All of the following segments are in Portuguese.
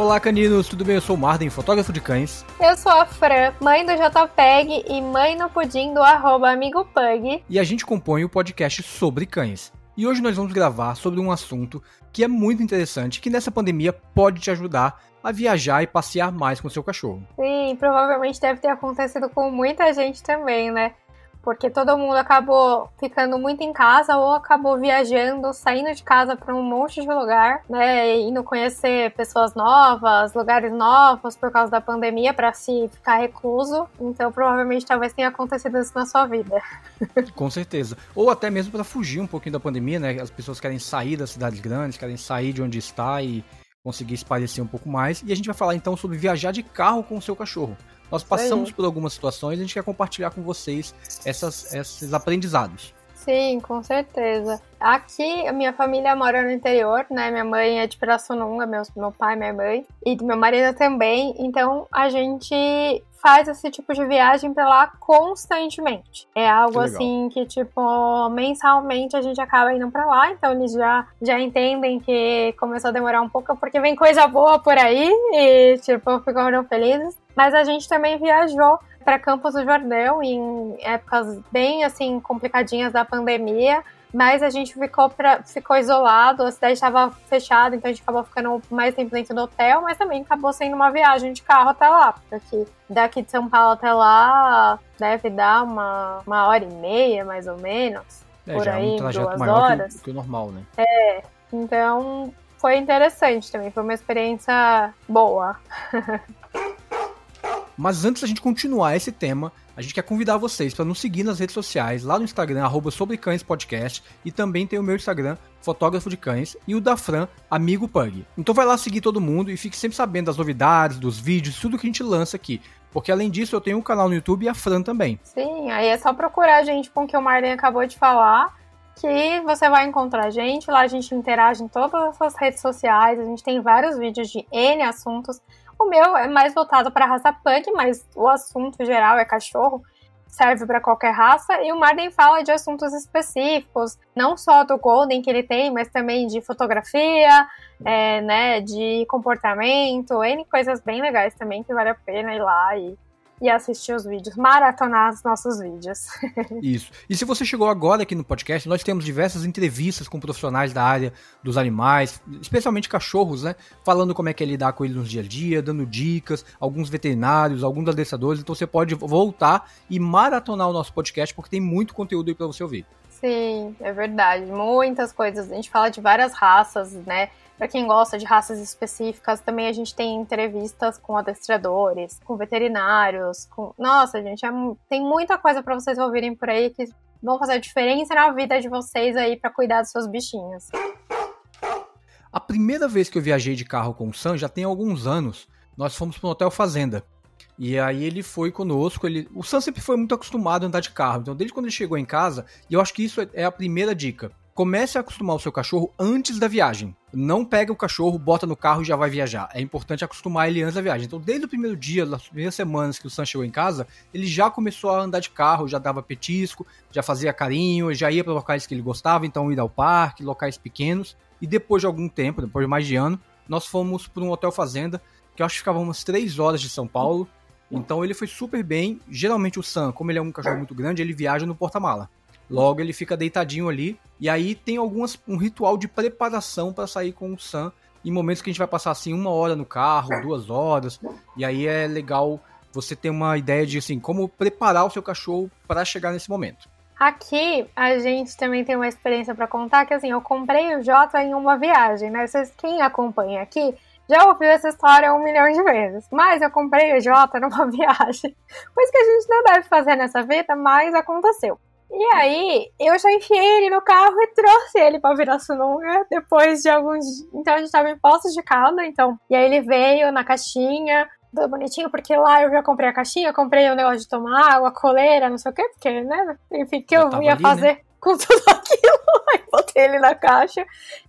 Olá, caninos, tudo bem? Eu sou o Marden, fotógrafo de cães. Eu sou a Fran, mãe do JPEG e mãe no pudim do arroba amigo Pug. E a gente compõe o podcast sobre cães. E hoje nós vamos gravar sobre um assunto que é muito interessante, que nessa pandemia pode te ajudar a viajar e passear mais com seu cachorro. Sim, provavelmente deve ter acontecido com muita gente também, né? Porque todo mundo acabou ficando muito em casa ou acabou viajando, saindo de casa para um monte de lugar, né, indo conhecer pessoas novas, lugares novos por causa da pandemia para se ficar recluso. Então, provavelmente talvez tenha acontecido isso na sua vida. Com certeza. Ou até mesmo para fugir um pouquinho da pandemia, né? As pessoas querem sair das cidades grandes, querem sair de onde está e conseguir esparecer um pouco mais. E a gente vai falar então sobre viajar de carro com o seu cachorro. Nós passamos por algumas situações e a gente quer compartilhar com vocês essas, esses aprendizados. Sim, com certeza. Aqui, a minha família mora no interior, né? Minha mãe é de Pirassununga, meu, meu pai, minha mãe, e meu marido também. Então, a gente faz esse tipo de viagem para lá constantemente. É algo que assim que, tipo, mensalmente a gente acaba indo para lá, então eles já, já entendem que começou a demorar um pouco porque vem coisa boa por aí e, tipo, ficaram felizes. Mas a gente também viajou para Campos do Jordão em épocas bem assim complicadinhas da pandemia, mas a gente ficou, pra, ficou isolado, a cidade estava fechada, então a gente acabou ficando mais tempo dentro do hotel, mas também acabou sendo uma viagem de carro até lá, porque daqui de São Paulo até lá deve dar uma, uma hora e meia, mais ou menos. É, por aí, é um trajeto duas horas. Que, que o normal, né? É, então foi interessante também, foi uma experiência boa. Mas antes da gente continuar esse tema, a gente quer convidar vocês para nos seguir nas redes sociais, lá no Instagram, arroba sobre cães podcast, e também tem o meu Instagram, fotógrafo de cães, e o da Fran, amigo Pug. Então vai lá seguir todo mundo e fique sempre sabendo das novidades, dos vídeos, tudo que a gente lança aqui. Porque além disso, eu tenho um canal no YouTube e a Fran também. Sim, aí é só procurar a gente com o que o Marlene acabou de falar, que você vai encontrar a gente. Lá a gente interage em todas as redes sociais, a gente tem vários vídeos de N assuntos. O meu é mais voltado para raça pug, mas o assunto geral é cachorro, serve para qualquer raça. E o Marden fala de assuntos específicos, não só do Golden que ele tem, mas também de fotografia, é, né, de comportamento, N coisas bem legais também que vale a pena ir lá e e assistir os vídeos, maratonar os nossos vídeos. Isso. E se você chegou agora aqui no podcast, nós temos diversas entrevistas com profissionais da área dos animais, especialmente cachorros, né? Falando como é que é lidar com eles no dia a dia, dando dicas, alguns veterinários, alguns adestradores. Então você pode voltar e maratonar o nosso podcast, porque tem muito conteúdo aí para você ouvir. Sim, é verdade. Muitas coisas. A gente fala de várias raças, né? Para quem gosta de raças específicas, também a gente tem entrevistas com adestradores, com veterinários, com... Nossa, gente, é... tem muita coisa para vocês ouvirem por aí que vão fazer diferença na vida de vocês aí para cuidar dos seus bichinhos. A primeira vez que eu viajei de carro com o Sam já tem alguns anos. Nós fomos para um hotel fazenda. E aí ele foi conosco, ele, o Sam sempre foi muito acostumado a andar de carro, então desde quando ele chegou em casa, e eu acho que isso é a primeira dica. Comece a acostumar o seu cachorro antes da viagem. Não pega o cachorro, bota no carro e já vai viajar. É importante acostumar ele antes da viagem. Então, desde o primeiro dia, nas primeiras semanas que o Sam chegou em casa, ele já começou a andar de carro, já dava petisco, já fazia carinho, já ia para locais que ele gostava, então ir ao parque, locais pequenos. E depois de algum tempo, depois de mais de ano, nós fomos para um hotel fazenda, que eu acho que ficava umas 3 horas de São Paulo. Então ele foi super bem. Geralmente o Sam, como ele é um cachorro muito grande, ele viaja no porta-mala. Logo ele fica deitadinho ali. E aí tem algumas um ritual de preparação para sair com o Sam em momentos que a gente vai passar assim uma hora no carro, duas horas. E aí é legal você ter uma ideia de assim como preparar o seu cachorro para chegar nesse momento. Aqui a gente também tem uma experiência para contar que assim eu comprei o Jota em uma viagem, né? Vocês quem acompanha aqui já ouviu essa história um milhão de vezes. Mas eu comprei o Jota numa viagem. Coisa que a gente não deve fazer nessa vida, mas aconteceu. E aí, eu já enfiei ele no carro e trouxe ele pra Pirassununga depois de alguns. Então a gente tava em Poços de Calda, então. E aí ele veio na caixinha, tudo bonitinho, porque lá eu já comprei a caixinha, comprei o um negócio de tomar água, coleira, não sei o quê, porque, né? Enfim, que eu ia ali, fazer né? com tudo aquilo. Aí botei ele na caixa.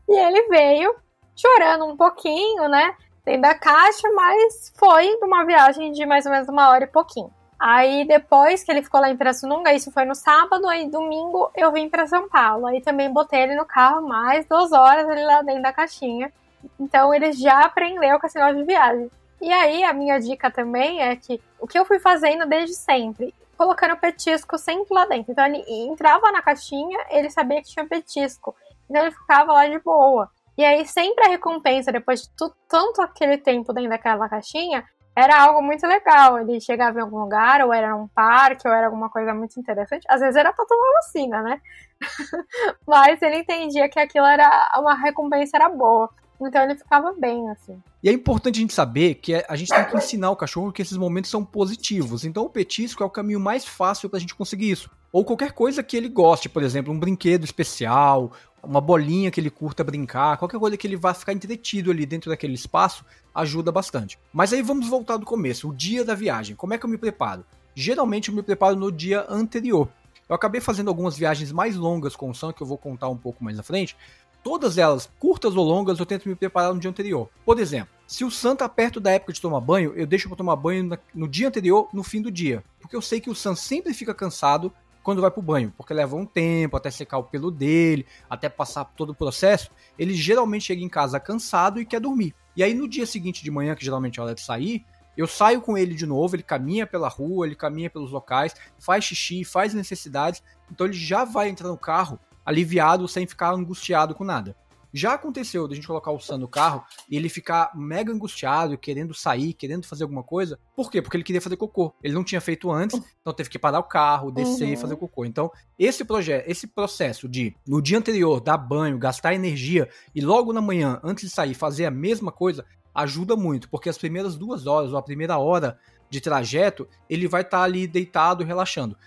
E ele veio chorando um pouquinho, né? Dentro da caixa, mas foi uma viagem de mais ou menos uma hora e pouquinho. Aí depois que ele ficou lá em Pirassununga, isso foi no sábado, aí domingo eu vim para São Paulo. Aí também botei ele no carro mais duas horas ele lá dentro da caixinha. Então ele já aprendeu com esse negócio de viagem. E aí a minha dica também é que o que eu fui fazendo desde sempre, colocando petisco sempre lá dentro. Então ele entrava na caixinha, ele sabia que tinha petisco. Então ele ficava lá de boa. E aí sempre a recompensa, depois de tanto aquele tempo dentro daquela caixinha, era algo muito legal. Ele chegava em algum lugar, ou era um parque, ou era alguma coisa muito interessante. Às vezes era pra tomar vacina, né? Mas ele entendia que aquilo era uma recompensa era boa. Então ele ficava bem, assim. E é importante a gente saber que a gente tem que ensinar o cachorro que esses momentos são positivos. Então o petisco é o caminho mais fácil pra gente conseguir isso. Ou qualquer coisa que ele goste, por exemplo, um brinquedo especial, uma bolinha que ele curta brincar, qualquer coisa que ele vá ficar entretido ali dentro daquele espaço, ajuda bastante. Mas aí vamos voltar do começo, o dia da viagem. Como é que eu me preparo? Geralmente eu me preparo no dia anterior. Eu acabei fazendo algumas viagens mais longas com o Sam, que eu vou contar um pouco mais na frente, Todas elas, curtas ou longas, eu tento me preparar no dia anterior. Por exemplo, se o Sam tá perto da época de tomar banho, eu deixo para tomar banho no dia anterior, no fim do dia. Porque eu sei que o Sam sempre fica cansado quando vai pro banho, porque leva um tempo até secar o pelo dele, até passar todo o processo. Ele geralmente chega em casa cansado e quer dormir. E aí no dia seguinte de manhã, que geralmente é hora de sair, eu saio com ele de novo, ele caminha pela rua, ele caminha pelos locais, faz xixi, faz necessidades, então ele já vai entrar no carro aliviado sem ficar angustiado com nada. Já aconteceu de a gente colocar o Sam no carro e ele ficar mega angustiado, querendo sair, querendo fazer alguma coisa. Por quê? Porque ele queria fazer cocô. Ele não tinha feito antes, então teve que parar o carro, descer uhum. e fazer cocô. Então, esse projeto, esse processo de no dia anterior dar banho, gastar energia e logo na manhã, antes de sair, fazer a mesma coisa, ajuda muito, porque as primeiras duas horas ou a primeira hora de trajeto, ele vai estar tá ali deitado, relaxando.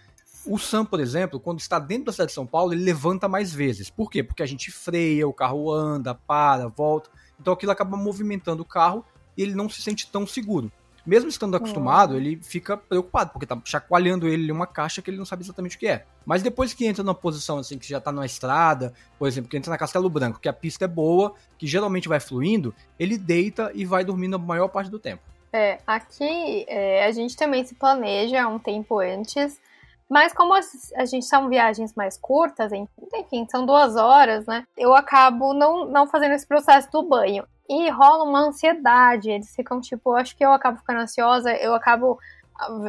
O Sam, por exemplo, quando está dentro da cidade de São Paulo, ele levanta mais vezes. Por quê? Porque a gente freia, o carro anda, para, volta. Então aquilo acaba movimentando o carro e ele não se sente tão seguro. Mesmo estando acostumado, ele fica preocupado, porque tá chacoalhando ele uma caixa que ele não sabe exatamente o que é. Mas depois que entra numa posição assim, que já tá na estrada, por exemplo, que entra na Castelo Branco, que a pista é boa, que geralmente vai fluindo, ele deita e vai dormindo a maior parte do tempo. É, aqui é, a gente também se planeja um tempo antes mas como a gente são viagens mais curtas, enfim, são duas horas, né? Eu acabo não, não fazendo esse processo do banho. E rola uma ansiedade. Eles ficam tipo, acho que eu acabo ficando ansiosa, eu acabo.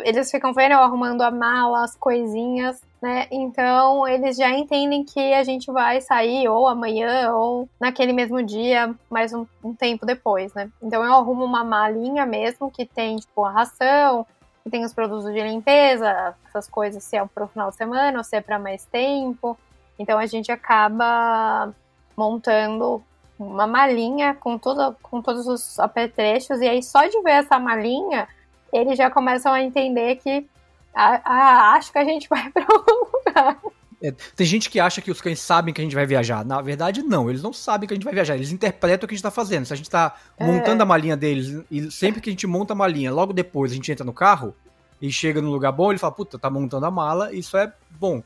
Eles ficam vendo eu arrumando a mala, as coisinhas, né? Então eles já entendem que a gente vai sair ou amanhã ou naquele mesmo dia, mais um, um tempo depois, né? Então eu arrumo uma malinha mesmo que tem, tipo, a ração, que tem os produtos de limpeza, essas coisas, se é pro final de semana ou se é para mais tempo. Então a gente acaba montando uma malinha com, tudo, com todos os apetrechos, e aí só de ver essa malinha, eles já começam a entender que a, a, acho que a gente vai para algum lugar. É, tem gente que acha que os cães sabem que a gente vai viajar. Na verdade, não. Eles não sabem que a gente vai viajar. Eles interpretam o que a gente está fazendo. Se a gente está é. montando a malinha deles e sempre que a gente monta a malinha, logo depois a gente entra no carro e chega no lugar bom, ele fala, puta, tá montando a mala, isso é bom.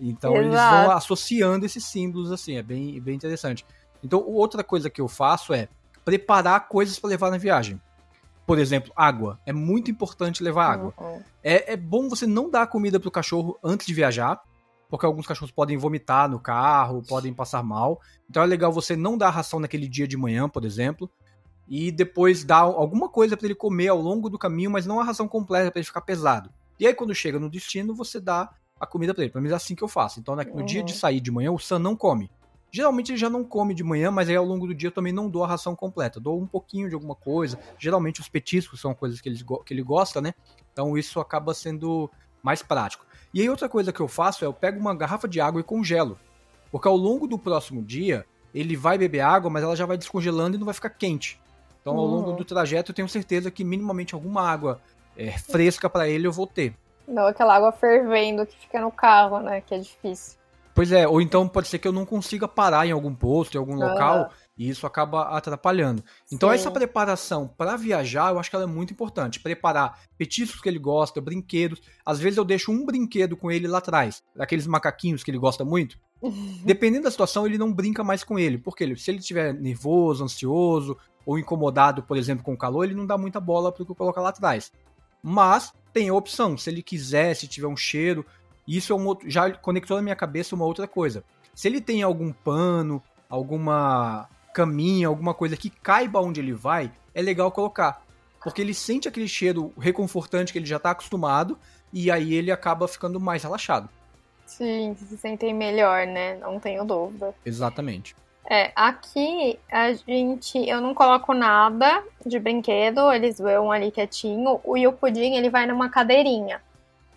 Então Exato. eles vão associando esses símbolos assim, é bem, bem interessante. Então, outra coisa que eu faço é preparar coisas para levar na viagem. Por exemplo, água. É muito importante levar água. Uhum. É, é bom você não dar comida pro cachorro antes de viajar, porque alguns cachorros podem vomitar no carro, podem passar mal. Então é legal você não dar ração naquele dia de manhã, por exemplo, e depois dar alguma coisa para ele comer ao longo do caminho, mas não a ração completa para ele ficar pesado. E aí quando chega no destino, você dá a comida para ele. Pelo menos é assim que eu faço. Então no uhum. dia de uhum. sair de manhã, o Sam não come. Geralmente ele já não come de manhã, mas aí ao longo do dia eu também não dou a ração completa. Dou um pouquinho de alguma coisa. Geralmente os petiscos são coisas que ele, que ele gosta, né? Então isso acaba sendo mais prático. E aí outra coisa que eu faço é eu pego uma garrafa de água e congelo. Porque ao longo do próximo dia, ele vai beber água, mas ela já vai descongelando e não vai ficar quente. Então, ao longo uhum. do trajeto, eu tenho certeza que minimamente alguma água é, fresca para ele eu vou ter. Não aquela água fervendo que fica no carro, né? Que é difícil. Pois é, ou então pode ser que eu não consiga parar em algum posto, em algum local, e isso acaba atrapalhando. Então, Sim. essa preparação para viajar, eu acho que ela é muito importante. Preparar petiscos que ele gosta, brinquedos. Às vezes eu deixo um brinquedo com ele lá atrás, daqueles macaquinhos que ele gosta muito. Dependendo da situação, ele não brinca mais com ele. Porque se ele estiver nervoso, ansioso, ou incomodado, por exemplo, com o calor, ele não dá muita bola para o que coloca lá atrás. Mas tem a opção, se ele quiser, se tiver um cheiro, isso é um outro, já conectou na minha cabeça uma outra coisa. Se ele tem algum pano, alguma caminha, alguma coisa que caiba onde ele vai, é legal colocar. Porque ele sente aquele cheiro reconfortante que ele já tá acostumado e aí ele acaba ficando mais relaxado. Sim, se sentem melhor, né? Não tenho dúvida. Exatamente. É, aqui a gente, eu não coloco nada de brinquedo, eles vão ali quietinho, e o pudim ele vai numa cadeirinha.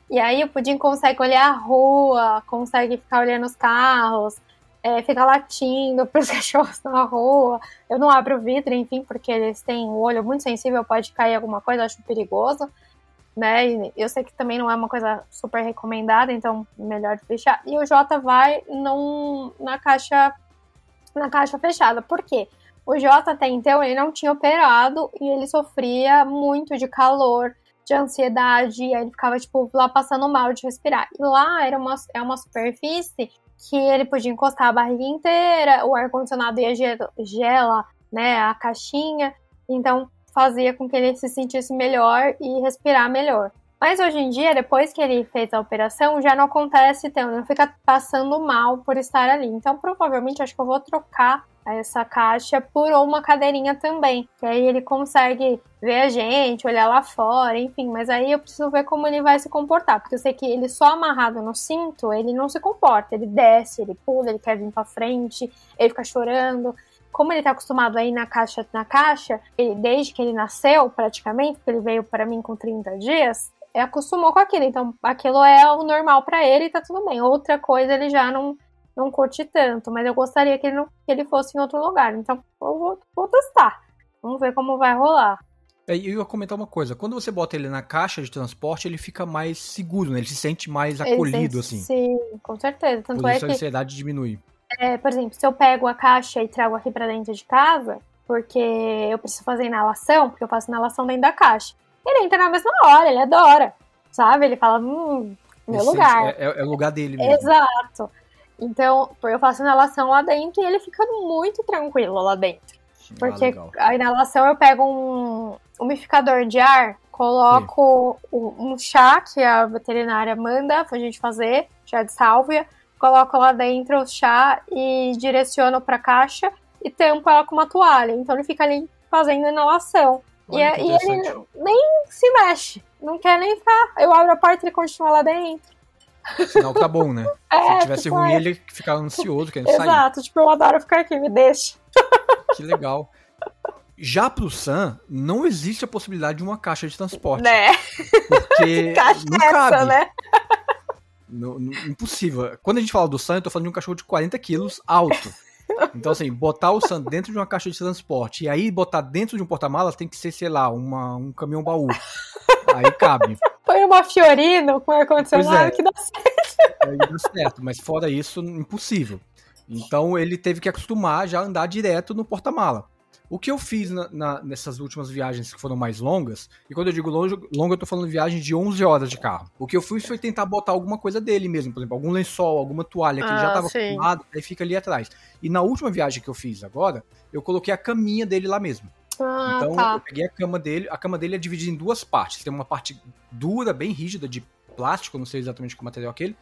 E aí o pudim consegue olhar a rua, consegue ficar olhando os carros, é, fica latindo para os cachorros na rua. Eu não abro o vidro, enfim, porque eles têm o olho muito sensível, pode cair alguma coisa, eu acho perigoso. Né? Eu sei que também não é uma coisa super recomendada, então melhor fechar. E o Jota vai num, na caixa na caixa fechada. Por quê? O Jota até então ele não tinha operado e ele sofria muito de calor, de ansiedade, e aí ele ficava tipo lá passando mal de respirar. E lá era uma, é uma superfície que ele podia encostar a barriga inteira, o ar condicionado ia gela, né, a caixinha, então fazia com que ele se sentisse melhor e respirar melhor. Mas hoje em dia, depois que ele fez a operação, já não acontece então, não fica passando mal por estar ali. Então, provavelmente, acho que eu vou trocar essa caixa por uma cadeirinha também. Que aí ele consegue ver a gente, olhar lá fora, enfim. Mas aí eu preciso ver como ele vai se comportar. Porque eu sei que ele só amarrado no cinto, ele não se comporta. Ele desce, ele pula, ele quer vir pra frente, ele fica chorando como ele tá acostumado a ir na caixa na caixa, ele, desde que ele nasceu, praticamente, porque ele veio para mim com 30 dias, é, acostumou com aquilo, então aquilo é o normal para ele e tá tudo bem. Outra coisa ele já não, não curte tanto, mas eu gostaria que ele, não, que ele fosse em outro lugar, então eu vou, vou testar. Vamos ver como vai rolar. É, eu ia comentar uma coisa, quando você bota ele na caixa de transporte, ele fica mais seguro, né? Ele se sente mais acolhido, sente, assim. Sim, com certeza. Tanto Por isso é a ansiedade diminui. É, por exemplo, se eu pego a caixa e trago aqui para dentro de casa, porque eu preciso fazer inalação, porque eu faço inalação dentro da caixa ele entra na mesma hora, ele adora, sabe? Ele fala, hum, meu ele lugar. É, é, é, o lugar dele mesmo. Exato. Então, eu faço inalação lá dentro e ele fica muito tranquilo lá dentro. Ah, Porque ah, a inalação eu pego um umidificador de ar, coloco um, um chá que a veterinária manda pra gente fazer, chá de sálvia, coloco lá dentro o chá e direciono pra caixa e tampo ela com uma toalha. Então ele fica ali fazendo inalação. E, é, e, ele nem se mexe, não quer nem ficar. Eu abro a porta e ele continua lá dentro. Sinal que tá bom, né? É, Se tivesse tipo, ruim, é. ele ficava ansioso, querendo Exato, sair. Exato, tipo, eu adoro ficar aqui, me deixa. Que legal. Já pro Sam, não existe a possibilidade de uma caixa de transporte. Né? Porque caixa não é cabe. Essa, né? No, no, impossível. Quando a gente fala do Sam, eu tô falando de um cachorro de 40 quilos alto. Então, assim, botar o Sam dentro de uma caixa de transporte e aí botar dentro de um porta-malas tem que ser, sei lá, uma, um caminhão baú. Aí cabe. Põe uma Fiorino com ar-condicionado é. que dá certo. Aí dá certo, mas fora isso, impossível. Então ele teve que acostumar já a andar direto no porta-mala. O que eu fiz na, na, nessas últimas viagens que foram mais longas, e quando eu digo longo, longa, eu tô falando de viagem de 11 horas de carro. O que eu fiz foi tentar botar alguma coisa dele mesmo, por exemplo, algum lençol, alguma toalha que ah, ele já ah, tava acostumado, aí fica ali atrás. E na última viagem que eu fiz agora, eu coloquei a caminha dele lá mesmo. Ah, então tá. eu peguei a cama dele, a cama dele é dividida em duas partes. Tem uma parte dura, bem rígida, de plástico, não sei exatamente que material é aquele,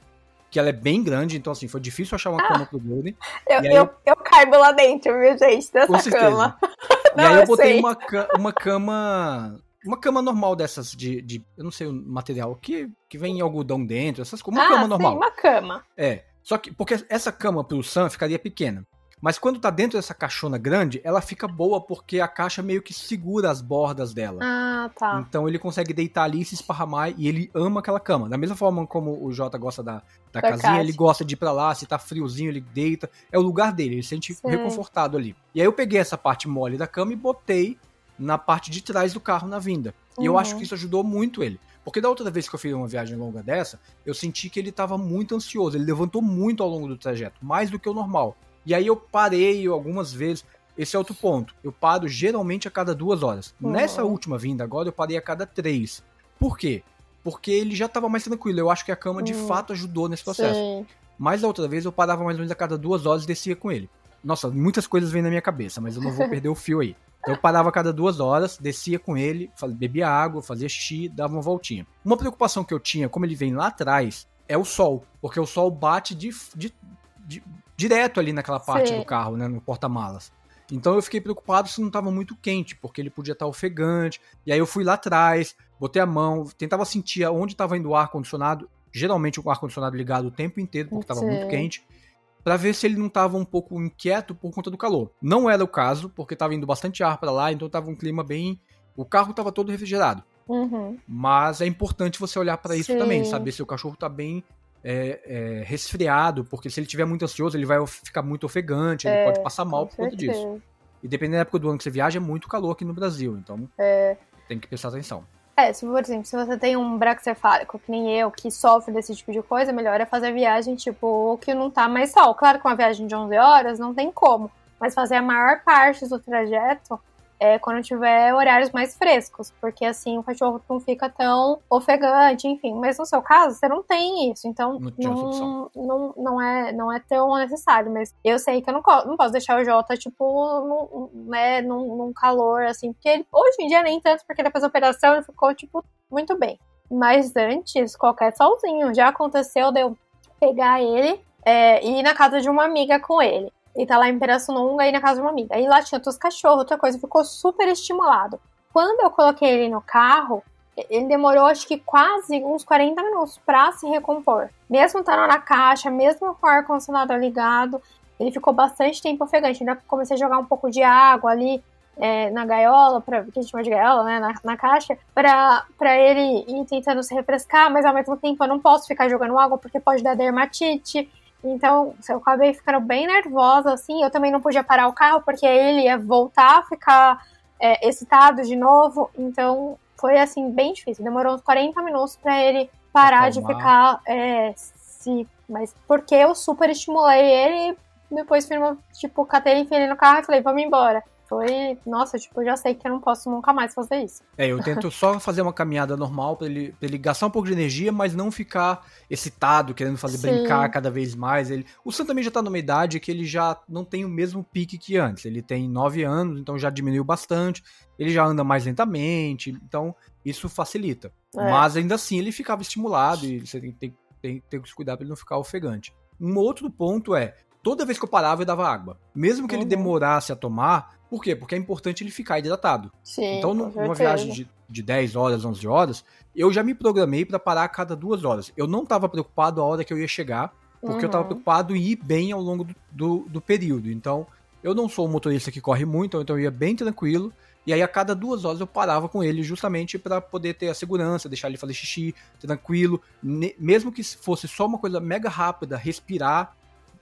que ela é bem grande, então assim, foi difícil achar uma ah, cama pro Golden. Eu, aí, eu, eu caibo lá dentro, viu, gente, dessa cama. Não, e aí eu, eu botei uma, uma cama. Uma cama normal dessas de, de. Eu não sei o material, que, que vem em algodão dentro, essas coisas. Uma ah, cama normal. Sim, uma cama. É. Só que. Porque essa cama pro Sam ficaria pequena. Mas quando tá dentro dessa caixona grande, ela fica boa porque a caixa meio que segura as bordas dela. Ah, tá. Então ele consegue deitar ali e se esparramar e ele ama aquela cama. Da mesma forma como o Jota gosta da, da, da casinha, casa. ele gosta de ir pra lá, se tá friozinho, ele deita. É o lugar dele, ele se sente Sim. reconfortado ali. E aí eu peguei essa parte mole da cama e botei na parte de trás do carro na vinda. E eu acho uhum. que isso ajudou muito ele. Porque da outra vez que eu fiz uma viagem longa dessa, eu senti que ele estava muito ansioso. Ele levantou muito ao longo do trajeto, mais do que o normal. E aí eu parei algumas vezes. Esse é outro ponto. Eu paro geralmente a cada duas horas. Uhum. Nessa última vinda agora, eu parei a cada três. Por quê? Porque ele já estava mais tranquilo. Eu acho que a cama de uhum. fato ajudou nesse processo. Sim. Mas da outra vez eu parava mais ou menos a cada duas horas e descia com ele. Nossa, muitas coisas vêm na minha cabeça, mas eu não vou perder o fio aí. Então eu parava a cada duas horas, descia com ele, bebia água, fazia xixi, dava uma voltinha. Uma preocupação que eu tinha, como ele vem lá atrás, é o sol. Porque o sol bate de, de, de direto ali naquela parte Sim. do carro, né, no porta-malas. Então eu fiquei preocupado se não estava muito quente, porque ele podia estar tá ofegante. E aí eu fui lá atrás, botei a mão, tentava sentir onde estava indo o ar-condicionado, geralmente o ar-condicionado ligado o tempo inteiro, porque estava muito quente, para ver se ele não estava um pouco inquieto por conta do calor. Não era o caso, porque estava indo bastante ar para lá, então estava um clima bem. O carro estava todo refrigerado. Uhum. Mas é importante você olhar para isso Sim. também, saber se o cachorro está bem é, é, resfriado, porque se ele estiver muito ansioso, ele vai ficar muito ofegante, ele é, pode passar mal por conta disso. E dependendo da época do ano que você viaja, é muito calor aqui no Brasil, então é. tem que prestar atenção. É, se por exemplo, se você tem um braxcefálico, que nem eu, que sofre desse tipo de coisa, melhor é fazer viagem, tipo, que não tá mais sol. Claro que uma viagem de 11 horas não tem como, mas fazer a maior parte do trajeto é, quando tiver horários mais frescos, porque assim o cachorro não fica tão ofegante, enfim. Mas no seu caso, você não tem isso, então não, não, não, é, não é tão necessário. Mas eu sei que eu não, não posso deixar o Jota, tipo, num, né, num, num calor, assim, porque ele, hoje em dia nem tanto, porque depois da operação ele ficou, tipo, muito bem. Mas antes, qualquer solzinho, já aconteceu de eu pegar ele é, e ir na casa de uma amiga com ele e tá lá em Pirassununga e na casa de uma amiga. Aí lá tinha outros cachorros, outra coisa, ficou super estimulado. Quando eu coloquei ele no carro, ele demorou acho que quase uns 40 minutos para se recompor. Mesmo estando na caixa, mesmo com o ar-condicionado ligado, ele ficou bastante tempo ofegante. Ainda comecei a jogar um pouco de água ali é, na gaiola, pra, que a gente chama de gaiola, né, na, na caixa, pra ele ir tentando se refrescar, mas ao mesmo tempo eu não posso ficar jogando água porque pode dar dermatite. Então, eu acabei ficando bem nervosa, assim. Eu também não podia parar o carro, porque ele ia voltar a ficar é, excitado de novo. Então, foi, assim, bem difícil. Demorou uns 40 minutos para ele parar de ficar. É, se, mas porque eu super estimulei ele e depois, tipo, catei ele no carro e falei, vamos embora foi. Nossa, tipo, eu já sei que eu não posso nunca mais fazer isso. É, eu tento só fazer uma caminhada normal pra ele, pra ele gastar um pouco de energia, mas não ficar excitado, querendo fazer Sim. brincar cada vez mais. Ele, o Sam também já tá numa idade que ele já não tem o mesmo pique que antes. Ele tem 9 anos, então já diminuiu bastante. Ele já anda mais lentamente, então isso facilita. É. Mas ainda assim ele ficava estimulado e você tem, tem, tem, tem que cuidar pra ele não ficar ofegante. Um outro ponto é, toda vez que eu parava eu dava água. Mesmo que uhum. ele demorasse a tomar, por quê? Porque é importante ele ficar hidratado. Sim, então, numa viagem de, de 10 horas, 11 horas, eu já me programei para parar a cada duas horas. Eu não estava preocupado a hora que eu ia chegar, porque uhum. eu estava preocupado em ir bem ao longo do, do, do, período. Então, eu não sou um motorista que corre muito, então eu ia bem tranquilo. E aí, a cada duas horas, eu parava com ele justamente para poder ter a segurança, deixar ele fazer xixi tranquilo. Mesmo que fosse só uma coisa mega rápida, respirar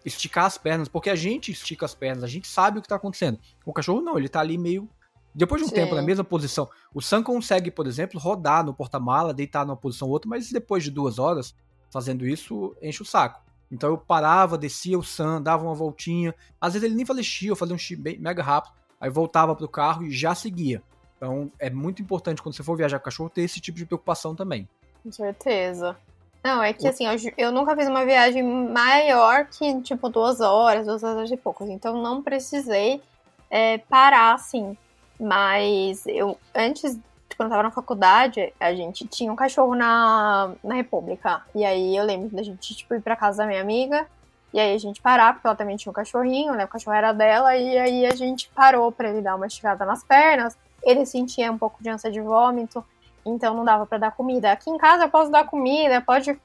esticar as pernas, porque a gente estica as pernas, a gente sabe o que tá acontecendo. O cachorro não, ele tá ali meio. Depois de um Sim. tempo na mesma posição. O Sam consegue, por exemplo, rodar no porta-mala, deitar numa posição ou outra, mas depois de duas horas fazendo isso, enche o saco. Então eu parava, descia o Sam, dava uma voltinha. Às vezes ele nem fazia xixi, eu fazia um xixi bem, mega rápido. Aí voltava pro carro e já seguia. Então é muito importante quando você for viajar com o cachorro ter esse tipo de preocupação também. Com certeza. Não, é que assim, eu, eu, nunca fiz uma viagem maior que, tipo, duas horas, duas horas e poucos. Então não precisei é, parar, assim. Mas eu, antes, quando eu tava na faculdade, a gente tinha um cachorro na, na República. E aí eu lembro da gente, tipo, ir pra casa da minha amiga. E aí a gente parar, porque ela também tinha um cachorrinho, né? O cachorro era dela. E aí a gente parou pra ele dar uma esticada nas pernas. Ele sentia um pouco de ânsia de vômito então não dava para dar comida. Aqui em casa eu posso dar comida, pode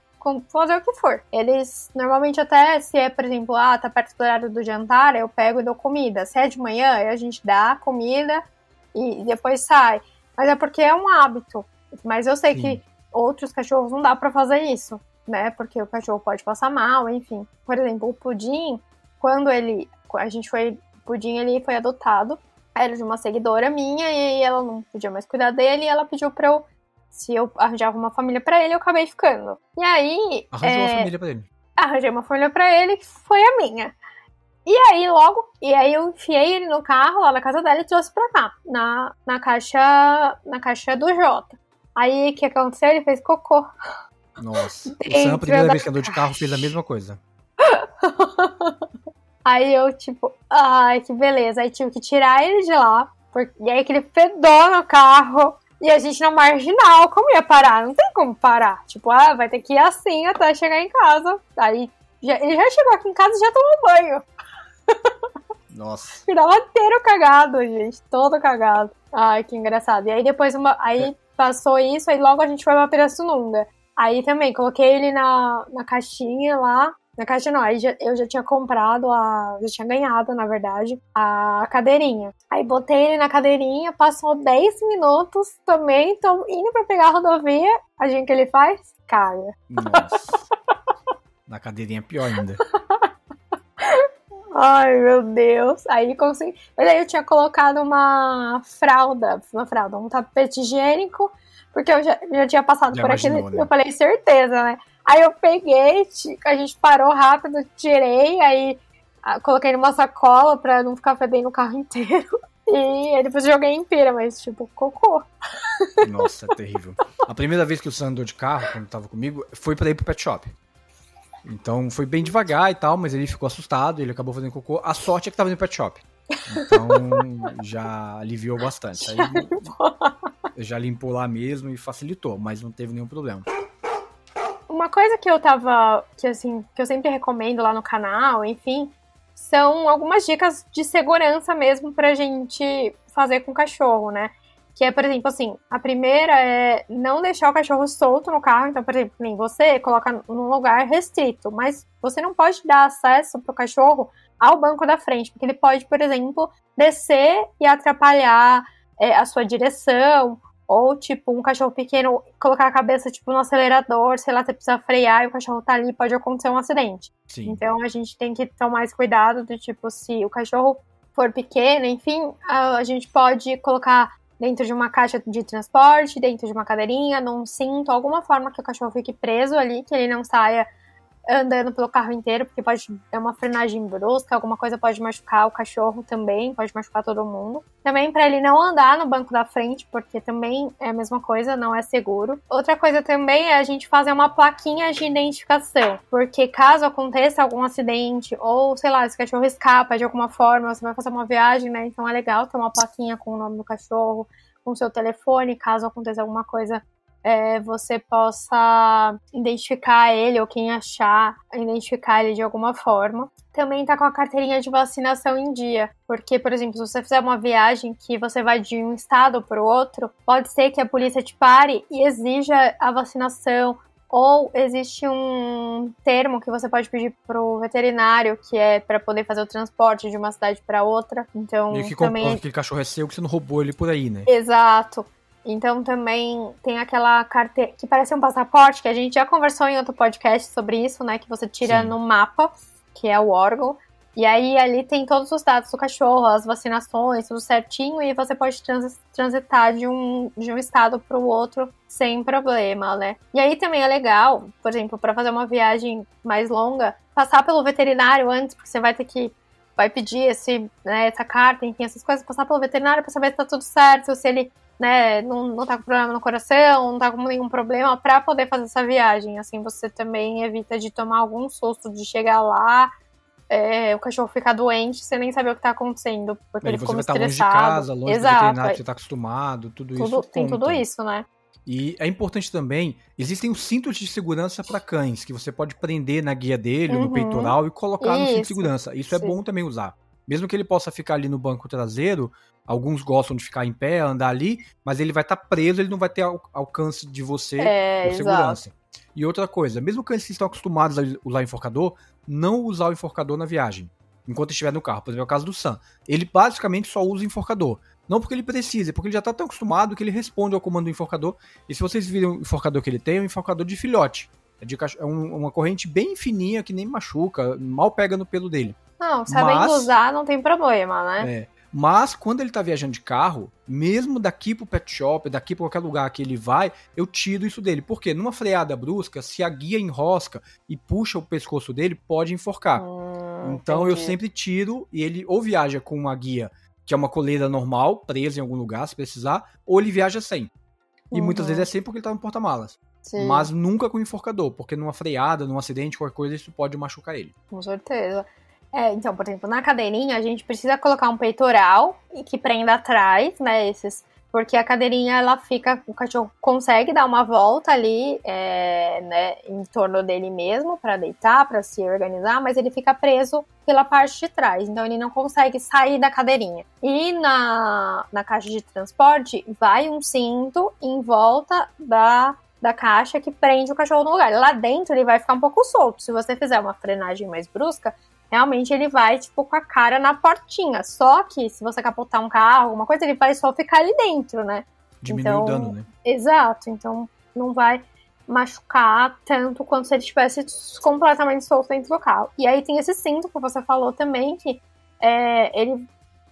fazer o que for. Eles normalmente até se é, por exemplo, ah, tá perto do horário do jantar, eu pego e dou comida. Se é de manhã, a gente dá comida e depois sai. Mas é porque é um hábito. Mas eu sei Sim. que outros cachorros não dá para fazer isso, né? Porque o cachorro pode passar mal, enfim. Por exemplo, o pudim, quando ele a gente foi, o pudim ele foi adotado era de uma seguidora minha e ela não podia mais cuidar dele e ela pediu pra eu. Se eu arranjava uma família para ele, eu acabei ficando. E aí. Arranjou é, uma família pra ele. Arranjei uma família pra ele, que foi a minha. E aí, logo, e aí eu enfiei ele no carro lá na casa dela e trouxe pra cá, na, na caixa. Na caixa do Jota. Aí o que aconteceu? Ele fez cocô. Nossa. O Sam, a primeira vez que andou de carro, fez a mesma coisa. Aí eu, tipo, ai, que beleza. Aí tive que tirar ele de lá. Porque... E aí aquele fedor no carro. E a gente na marginal, como ia parar? Não tem como parar. Tipo, ah, vai ter que ir assim até chegar em casa. Aí já, ele já chegou aqui em casa e já tomou banho. Nossa. Virava inteiro cagado, gente. Todo cagado. Ai, que engraçado. E aí depois uma. Aí é. passou isso, aí logo a gente foi pra Pirassununga. Aí também, coloquei ele na, na caixinha lá. Na caixa não, aí já, eu já tinha comprado a. Já tinha ganhado, na verdade, a cadeirinha. Aí botei ele na cadeirinha, passou 10 minutos também, tô indo pra pegar a rodovia. A gente que ele faz? Caga. Nossa. na cadeirinha é pior ainda. Ai, meu Deus. Aí consegui. Mas aí eu tinha colocado uma fralda, uma fralda, um tapete higiênico, porque eu já, já tinha passado já por aquele. Né? Eu falei, certeza, né? Aí eu peguei, a gente parou rápido, tirei, aí coloquei numa sacola pra não ficar fedendo o carro inteiro. E depois joguei em pira, mas tipo, cocô. Nossa, é terrível. A primeira vez que o Sam andou de carro, quando tava comigo, foi pra ir pro pet shop. Então foi bem devagar e tal, mas ele ficou assustado, ele acabou fazendo cocô. A sorte é que tava no pet shop. Então já aliviou bastante. Aí já limpou lá mesmo e facilitou, mas não teve nenhum problema. Uma coisa que eu tava. que assim, que eu sempre recomendo lá no canal, enfim, são algumas dicas de segurança mesmo pra gente fazer com o cachorro, né? Que é, por exemplo, assim, a primeira é não deixar o cachorro solto no carro. Então, por exemplo, nem você coloca num lugar restrito, mas você não pode dar acesso pro cachorro ao banco da frente, porque ele pode, por exemplo, descer e atrapalhar é, a sua direção, ou, tipo, um cachorro pequeno colocar a cabeça, tipo, no acelerador, sei lá, você precisa frear e o cachorro tá ali, pode acontecer um acidente. Sim. Então, a gente tem que tomar mais cuidado do tipo, se o cachorro for pequeno, enfim, a, a gente pode colocar dentro de uma caixa de transporte, dentro de uma cadeirinha, num cinto, alguma forma que o cachorro fique preso ali, que ele não saia andando pelo carro inteiro, porque pode dar uma frenagem brusca, alguma coisa pode machucar o cachorro também, pode machucar todo mundo. Também para ele não andar no banco da frente, porque também é a mesma coisa, não é seguro. Outra coisa também é a gente fazer uma plaquinha de identificação, porque caso aconteça algum acidente ou, sei lá, esse cachorro escapa de alguma forma, você vai fazer uma viagem, né? Então é legal ter uma plaquinha com o nome do cachorro, com o seu telefone, caso aconteça alguma coisa é, você possa identificar ele ou quem achar, identificar ele de alguma forma. Também tá com a carteirinha de vacinação em dia, porque, por exemplo, se você fizer uma viagem que você vai de um estado para o outro, pode ser que a polícia te pare e exija a vacinação ou existe um termo que você pode pedir pro veterinário, que é para poder fazer o transporte de uma cidade para outra. Então, e que também aquele cachorro é seu que você não roubou ele por aí, né? Exato. Então também tem aquela carteira que parece um passaporte, que a gente já conversou em outro podcast sobre isso, né? Que você tira Sim. no mapa, que é o órgão. E aí ali tem todos os dados do cachorro, as vacinações, tudo certinho, e você pode transitar de um, de um estado para o outro sem problema, né? E aí também é legal, por exemplo, para fazer uma viagem mais longa, passar pelo veterinário antes, porque você vai ter que vai pedir esse, né, essa carta, enfim, essas coisas, passar pelo veterinário para saber se tá tudo certo, se ele né, não, não tá com problema no coração, não tá com nenhum problema, para poder fazer essa viagem. Assim, você também evita de tomar algum susto de chegar lá, é, o cachorro ficar doente, você nem saber o que tá acontecendo, porque ele ficou você tá estressado. longe de casa, longe Exato, do veterinário que você tá acostumado, tudo, tudo isso. Tem tudo isso, né? E é importante também, existem os cintos de segurança para cães, que você pode prender na guia dele, uhum. no peitoral e colocar isso. no cinto de segurança. Isso é Sim. é bom também usar. Mesmo que ele possa ficar ali no banco traseiro, alguns gostam de ficar em pé, andar ali, mas ele vai estar tá preso, ele não vai ter al alcance de você é, por segurança. Exato. E outra coisa, mesmo que eles estão acostumados a usar enforcador, não usar o enforcador na viagem, enquanto estiver no carro. Por exemplo, é o caso do Sam. Ele basicamente só usa o enforcador. Não porque ele precisa, é porque ele já está tão acostumado que ele responde ao comando do enforcador. E se vocês viram o enforcador que ele tem, é um enforcador de filhote. É, de, é um, uma corrente bem fininha que nem machuca, mal pega no pelo dele. Não, sabendo Mas, usar não tem problema, né? É. Mas quando ele tá viajando de carro, mesmo daqui pro pet shop, daqui pra qualquer lugar que ele vai, eu tiro isso dele. Porque numa freada brusca, se a guia enrosca e puxa o pescoço dele, pode enforcar. Hum, então entendi. eu sempre tiro e ele ou viaja com uma guia, que é uma coleira normal, presa em algum lugar, se precisar, ou ele viaja sem. E uhum. muitas vezes é sem porque ele tá no porta-malas. Mas nunca com enforcador, porque numa freada, num acidente, qualquer coisa, isso pode machucar ele. Com certeza. É, então, por exemplo, na cadeirinha a gente precisa colocar um peitoral que prenda atrás, né? Esses porque a cadeirinha ela fica, o cachorro consegue dar uma volta ali, é, né, em torno dele mesmo para deitar, para se organizar, mas ele fica preso pela parte de trás, então ele não consegue sair da cadeirinha. E na, na caixa de transporte vai um cinto em volta da da caixa que prende o cachorro no lugar. Lá dentro ele vai ficar um pouco solto. Se você fizer uma frenagem mais brusca, realmente ele vai, tipo, com a cara na portinha. Só que se você capotar um carro, alguma coisa, ele vai só ficar ali dentro, né? Diminui então, o dano, né? Exato, então não vai machucar tanto quanto se ele estivesse completamente solto dentro do carro. E aí tem esse cinto que você falou também, que é, ele,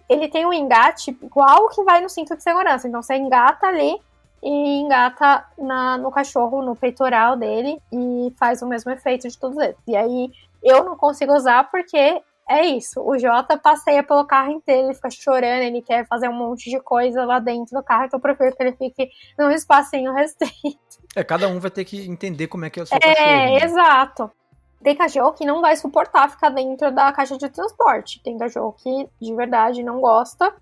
ele tem um engate igual que vai no cinto de segurança. Então você engata ali e engata na, no cachorro, no peitoral dele, e faz o mesmo efeito de todos eles. E aí eu não consigo usar porque é isso. O Jota passeia pelo carro inteiro, ele fica chorando, ele quer fazer um monte de coisa lá dentro do carro, então eu prefiro que ele fique num espacinho restrito. É, cada um vai ter que entender como é que é o seu é, cachorro. É, né? exato. Tem cachorro que não vai suportar ficar dentro da caixa de transporte. Tem cachorro que de verdade não gosta.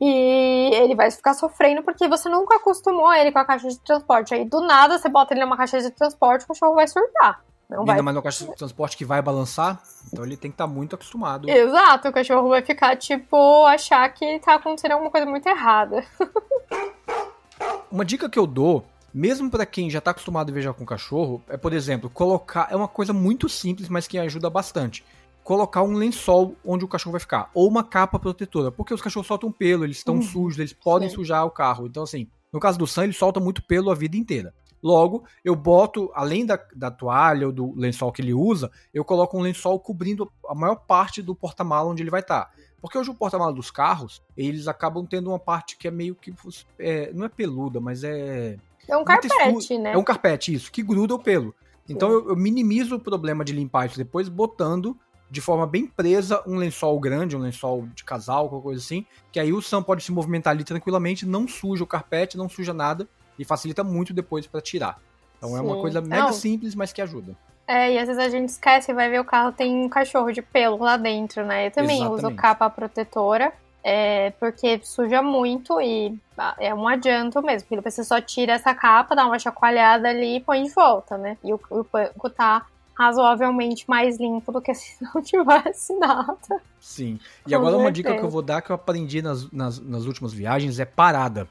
E ele vai ficar sofrendo porque você nunca acostumou ele com a caixa de transporte. Aí do nada você bota ele numa caixa de transporte, o cachorro vai surtar. Não Ainda vai... mais numa caixa de transporte que vai balançar, então ele tem que estar tá muito acostumado. Exato, o cachorro vai ficar, tipo, achar que tá acontecendo alguma coisa muito errada. Uma dica que eu dou, mesmo para quem já tá acostumado a viajar com cachorro, é, por exemplo, colocar. É uma coisa muito simples, mas que ajuda bastante colocar um lençol onde o cachorro vai ficar, ou uma capa protetora, porque os cachorros soltam pelo, eles estão uhum. sujos, eles podem Sim. sujar o carro. Então, assim, no caso do Sam, ele solta muito pelo a vida inteira. Logo, eu boto, além da, da toalha ou do lençol que ele usa, eu coloco um lençol cobrindo a maior parte do porta-mala onde ele vai estar. Tá. Porque hoje o porta-mala dos carros, eles acabam tendo uma parte que é meio que. É, não é peluda, mas é. É um carpete, né? É um carpete, isso, que gruda o pelo. Então eu, eu, minimizo o problema de limpar isso depois, botando de forma bem presa um lençol grande, um lençol de casal, qualquer coisa assim, que aí o Sam pode se movimentar ali tranquilamente, não suja o carpete, não suja nada e facilita muito depois para tirar. Então Sim. é uma coisa mega não. simples, mas que ajuda. É, e às vezes a gente esquece e vai ver o carro tem um cachorro de pelo lá dentro, né? Eu também Exatamente. uso capa protetora, é, porque suja muito e ah, é um adianto mesmo, porque você só tira essa capa, dá uma chacoalhada ali e põe de volta, né? E o, o banco tá razoavelmente mais limpo do que se não tivesse nada. Sim. E Com agora certeza. uma dica que eu vou dar que eu aprendi nas, nas, nas últimas viagens é parada.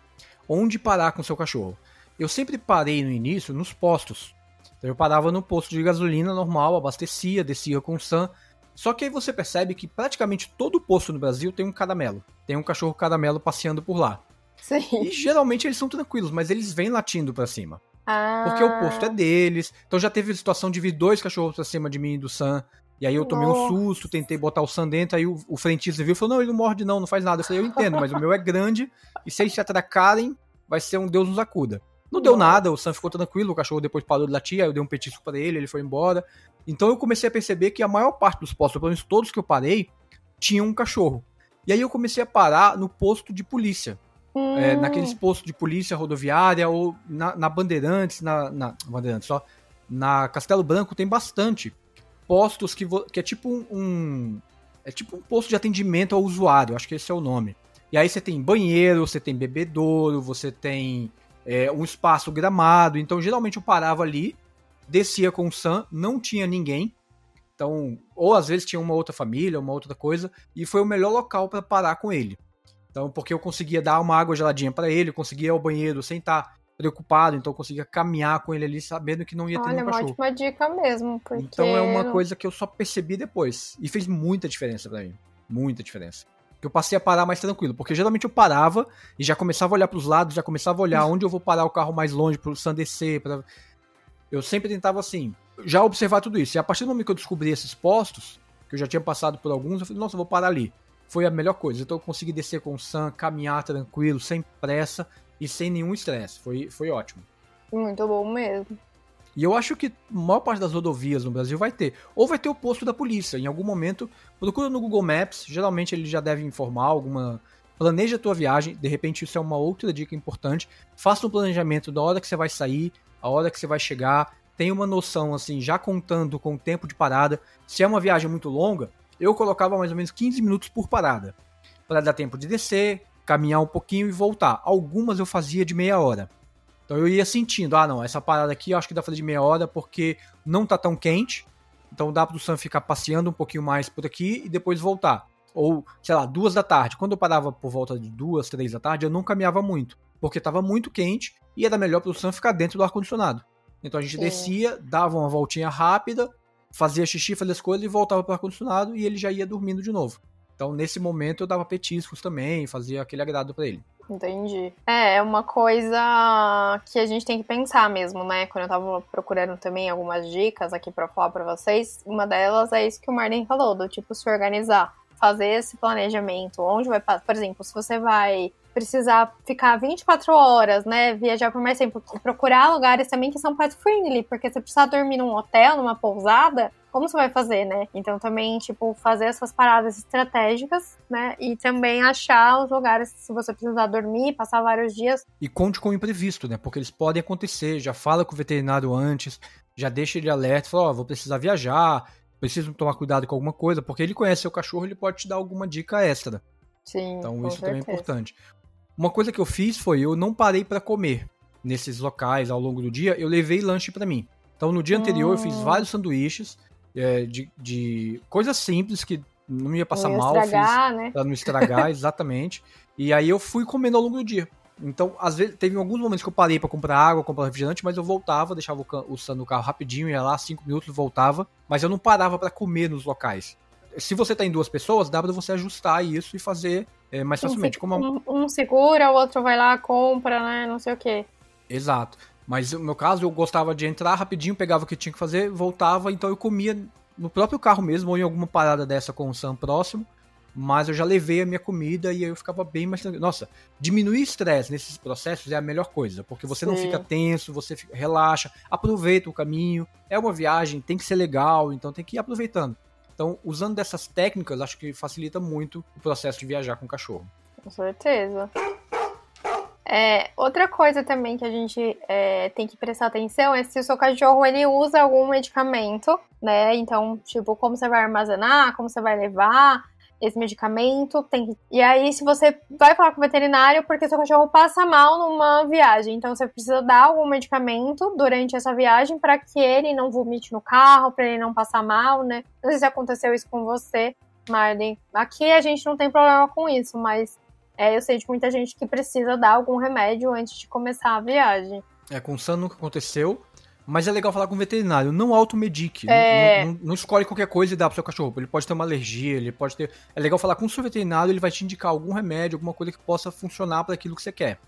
Onde parar com seu cachorro? Eu sempre parei no início nos postos. Então eu parava no posto de gasolina normal, abastecia, descia com o Sam. Só que aí você percebe que praticamente todo posto no Brasil tem um caramelo. Tem um cachorro caramelo passeando por lá. Sim. E geralmente eles são tranquilos, mas eles vêm latindo para cima. Ah. Porque o posto é deles. Então já teve a situação de vir dois cachorros pra cima de mim e do Sam. E aí eu tomei Nossa. um susto, tentei botar o Sam dentro, aí o, o frentista viu e falou, não, ele não morde não, não faz nada. Eu falei, eu entendo, mas o meu é grande, e se eles se atracarem, vai ser um Deus nos acuda. Não deu nada, o Sam ficou tranquilo, o cachorro depois parou de latir, aí eu dei um petisco para ele, ele foi embora. Então eu comecei a perceber que a maior parte dos postos, pelo menos todos que eu parei, tinham um cachorro. E aí eu comecei a parar no posto de polícia. Hum. É, naqueles postos de polícia rodoviária ou na, na Bandeirantes, na, na, Bandeirantes, só, na Castelo Branco tem bastante postos que, que é tipo um, é tipo um posto de atendimento ao usuário, acho que esse é o nome. E aí você tem banheiro, você tem bebedouro, você tem é, um espaço gramado. Então geralmente eu parava ali, descia com o Sam, não tinha ninguém. Então, ou às vezes tinha uma outra família, uma outra coisa, e foi o melhor local para parar com ele. Então, porque eu conseguia dar uma água geladinha para ele, conseguia ir ao banheiro sem estar preocupado, então eu conseguia caminhar com ele ali sabendo que não ia ter Olha, nenhum cachorro. Olha, uma ótima dica mesmo, porque... Então é uma coisa que eu só percebi depois, e fez muita diferença para mim, muita diferença. Eu passei a parar mais tranquilo, porque geralmente eu parava e já começava a olhar para os lados, já começava a olhar onde eu vou parar o carro mais longe pro Sam descer, pra... Eu sempre tentava assim, já observar tudo isso. E a partir do momento que eu descobri esses postos, que eu já tinha passado por alguns, eu falei, nossa, eu vou parar ali foi a melhor coisa. Então eu consegui descer com o Sam, caminhar tranquilo, sem pressa e sem nenhum estresse. Foi, foi ótimo. Muito bom mesmo. E eu acho que a maior parte das rodovias no Brasil vai ter. Ou vai ter o posto da polícia. Em algum momento, procura no Google Maps. Geralmente ele já deve informar alguma. Planeja a tua viagem. De repente, isso é uma outra dica importante. Faça um planejamento da hora que você vai sair, a hora que você vai chegar. Tenha uma noção, assim, já contando com o tempo de parada. Se é uma viagem muito longa, eu colocava mais ou menos 15 minutos por parada. Para dar tempo de descer, caminhar um pouquinho e voltar. Algumas eu fazia de meia hora. Então eu ia sentindo, ah não, essa parada aqui eu acho que dá pra fazer de meia hora porque não tá tão quente. Então dá pro Sam ficar passeando um pouquinho mais por aqui e depois voltar. Ou, sei lá, duas da tarde. Quando eu parava por volta de duas, três da tarde, eu não caminhava muito. Porque tava muito quente e era melhor pro Sam ficar dentro do ar-condicionado. Então a gente Sim. descia, dava uma voltinha rápida, fazia xixi, fazia as coisas e voltava pro ar-condicionado e ele já ia dormindo de novo. Então nesse momento eu dava petiscos também, fazia aquele agrado para ele. Entendi. É, é uma coisa que a gente tem que pensar mesmo, né? Quando eu tava procurando também algumas dicas aqui para falar para vocês, uma delas é isso que o Marden falou, do tipo se organizar, fazer esse planejamento, onde vai, por exemplo, se você vai precisar ficar 24 horas, né, viajar por mais tempo, procurar lugares também que são pet friendly, porque se precisar dormir num hotel, numa pousada, como você vai fazer, né? Então também, tipo, fazer essas paradas estratégicas, né? E também achar os lugares se você precisar dormir, passar vários dias. E conte com o imprevisto, né? Porque eles podem acontecer. Já fala com o veterinário antes, já deixa ele alerta, fala, ó, oh, vou precisar viajar, preciso tomar cuidado com alguma coisa, porque ele conhece seu cachorro, ele pode te dar alguma dica extra. Sim. Então isso certeza. também é importante. Uma coisa que eu fiz foi eu não parei para comer nesses locais ao longo do dia, eu levei lanche para mim. Então no dia anterior eu fiz hum. vários sanduíches é, de, de coisas simples que não ia passar não ia mal, estragar, fiz né? pra não estragar, exatamente. E aí eu fui comendo ao longo do dia. Então, às vezes, teve alguns momentos que eu parei para comprar água, comprar refrigerante, mas eu voltava, deixava o, o Sam no carro rapidinho, ia lá, cinco minutos, voltava. Mas eu não parava para comer nos locais. Se você tá em duas pessoas, dá pra você ajustar isso e fazer é, mais facilmente. Um, Como um, um segura, o outro vai lá, compra, né? Não sei o quê. Exato. Mas no meu caso, eu gostava de entrar rapidinho, pegava o que tinha que fazer, voltava, então eu comia no próprio carro mesmo, ou em alguma parada dessa com o Sam próximo. Mas eu já levei a minha comida e aí eu ficava bem mais tranquilo. Nossa, diminuir estresse nesses processos é a melhor coisa, porque você Sim. não fica tenso, você fica, relaxa, aproveita o caminho. É uma viagem, tem que ser legal, então tem que ir aproveitando. Então, usando dessas técnicas, acho que facilita muito o processo de viajar com o cachorro. Com certeza. É, outra coisa também que a gente é, tem que prestar atenção é se o seu cachorro ele usa algum medicamento, né? Então, tipo, como você vai armazenar, como você vai levar esse medicamento. Tem... E aí, se você vai falar com o veterinário, porque seu cachorro passa mal numa viagem, então você precisa dar algum medicamento durante essa viagem para que ele não vomite no carro, para ele não passar mal, né? Não sei se aconteceu isso com você, Marlene. Aqui a gente não tem problema com isso, mas é, eu sei de muita gente que precisa dar algum remédio antes de começar a viagem. É, com o Sam nunca aconteceu, mas é legal falar com o veterinário, não automedique. É... Não, não, não, escolhe qualquer coisa e dá pro seu cachorro. Ele pode ter uma alergia, ele pode ter. É legal falar com o seu veterinário, ele vai te indicar algum remédio, alguma coisa que possa funcionar para aquilo que você quer.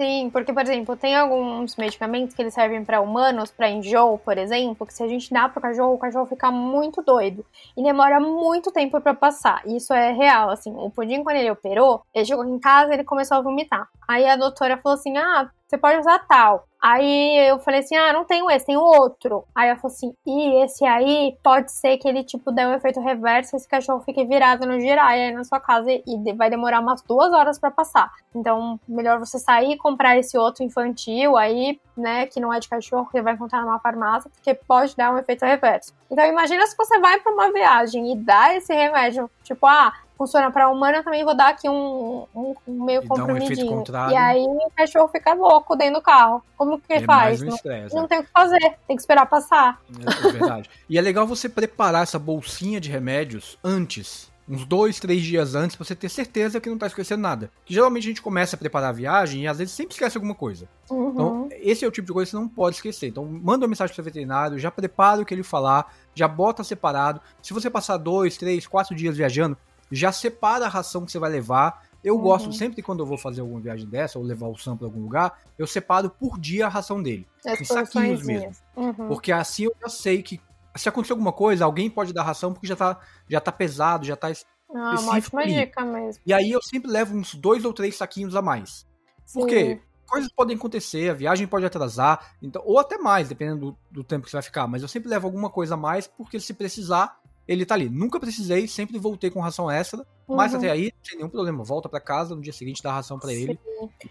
Sim, porque, por exemplo, tem alguns medicamentos que eles servem para humanos, para enjoo, por exemplo, que se a gente dá pro cachorro, o cachorro fica muito doido e demora muito tempo para passar. Isso é real, assim. O Pudim, quando ele operou, ele chegou em casa ele começou a vomitar. Aí a doutora falou assim: ah, você pode usar tal. Aí eu falei assim: ah, não tenho esse, tem outro. Aí ela falou assim: e esse aí pode ser que ele, tipo, dê um efeito reverso, esse cachorro fique virado no giraia aí na sua casa e vai demorar umas duas horas para passar. Então, melhor você sair e comprar esse outro infantil aí, né, que não é de cachorro, que vai encontrar numa farmácia, porque pode dar um efeito reverso. Então, imagina se você vai para uma viagem e dá esse remédio, tipo, ah, funciona para humano, eu também vou dar aqui um, um, um meio e comprimidinho. Um e aí o cachorro fica louco dentro do carro. Como que é faz? Um não, não tem o que fazer, tem que esperar passar. É, é verdade. e é legal você preparar essa bolsinha de remédios antes uns dois, três dias antes, pra você ter certeza que não tá esquecendo nada. Que geralmente a gente começa a preparar a viagem e às vezes sempre esquece alguma coisa. Uhum. Então, esse é o tipo de coisa que você não pode esquecer. Então, manda uma mensagem pro seu veterinário, já prepara o que ele falar, já bota separado. Se você passar dois, três, quatro dias viajando, já separa a ração que você vai levar. Eu uhum. gosto sempre quando eu vou fazer alguma viagem dessa ou levar o Sam para algum lugar, eu separo por dia a ração dele. As em saquinhos mesmo. Uhum. Porque assim eu já sei que se acontecer alguma coisa, alguém pode dar ração porque já tá, já tá pesado, já tá ah, uma ótima dica mesmo. E aí eu sempre levo uns dois ou três saquinhos a mais. Sim. Porque coisas podem acontecer, a viagem pode atrasar, então, ou até mais, dependendo do, do tempo que você vai ficar. Mas eu sempre levo alguma coisa a mais, porque se precisar, ele tá ali. Nunca precisei, sempre voltei com ração extra, uhum. mas até aí, sem nenhum problema. Volta para casa, no dia seguinte dá ração para ele.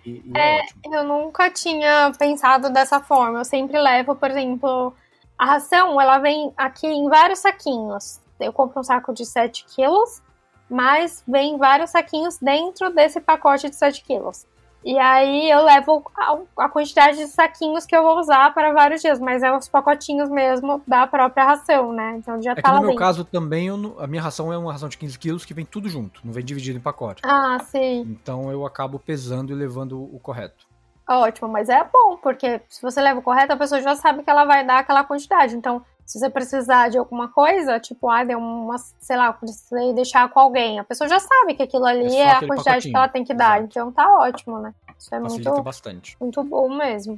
E, e é, é eu nunca tinha pensado dessa forma. Eu sempre levo, por exemplo, a ração, ela vem aqui em vários saquinhos. Eu compro um saco de 7 quilos mas vem vários saquinhos dentro desse pacote de 7 quilos. E aí eu levo a, quantidade de saquinhos que eu vou usar para vários dias, mas é os pacotinhos mesmo da própria ração, né? Então já é tá que no meu dentro. caso também, eu, a minha ração é uma ração de 15 quilos que vem tudo junto, não vem dividido em pacote. Ah, sim. Então eu acabo pesando e levando o correto. Ótimo, mas é bom, porque se você leva o correto, a pessoa já sabe que ela vai dar aquela quantidade. Então, se você precisar de alguma coisa, tipo, ah, deu uma, sei lá, precisei deixar com alguém, a pessoa já sabe que aquilo ali é, é a quantidade pacotinho. que ela tem que dar. Exato. Então tá ótimo, né? Isso é Facilita muito, bastante. muito bom mesmo.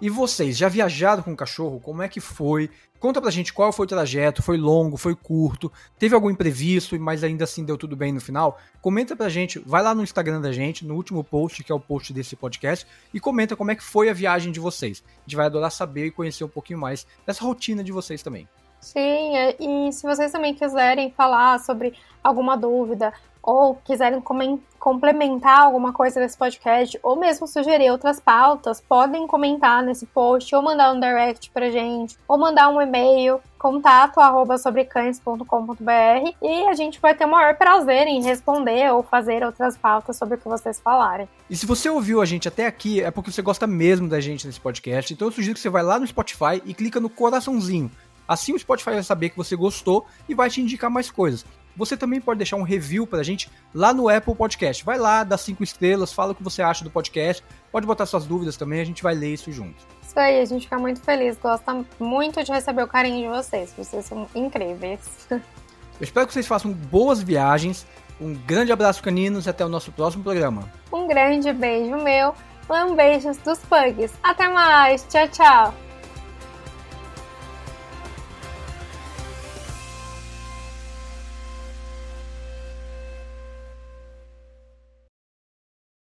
E vocês, já viajaram com o cachorro? Como é que foi? Conta pra gente qual foi o trajeto, foi longo, foi curto, teve algum imprevisto, mas ainda assim deu tudo bem no final? Comenta pra gente, vai lá no Instagram da gente, no último post, que é o post desse podcast, e comenta como é que foi a viagem de vocês. A gente vai adorar saber e conhecer um pouquinho mais dessa rotina de vocês também. Sim, é, e se vocês também quiserem falar sobre alguma dúvida ou quiserem complementar alguma coisa desse podcast, ou mesmo sugerir outras pautas, podem comentar nesse post, ou mandar um direct pra gente, ou mandar um e-mail, contato arroba sobrecães.com.br e a gente vai ter o maior prazer em responder ou fazer outras pautas sobre o que vocês falarem. E se você ouviu a gente até aqui, é porque você gosta mesmo da gente nesse podcast, então eu sugiro que você vai lá no Spotify e clica no coraçãozinho. Assim o Spotify vai saber que você gostou e vai te indicar mais coisas. Você também pode deixar um review pra gente lá no Apple Podcast. Vai lá, dá cinco estrelas, fala o que você acha do podcast. Pode botar suas dúvidas também, a gente vai ler isso junto. Isso aí, a gente fica muito feliz. Gosta muito de receber o carinho de vocês. Vocês são incríveis. Eu espero que vocês façam boas viagens. Um grande abraço, caninos, e até o nosso próximo programa. Um grande beijo meu. Beijo dos pugs. Até mais. Tchau, tchau.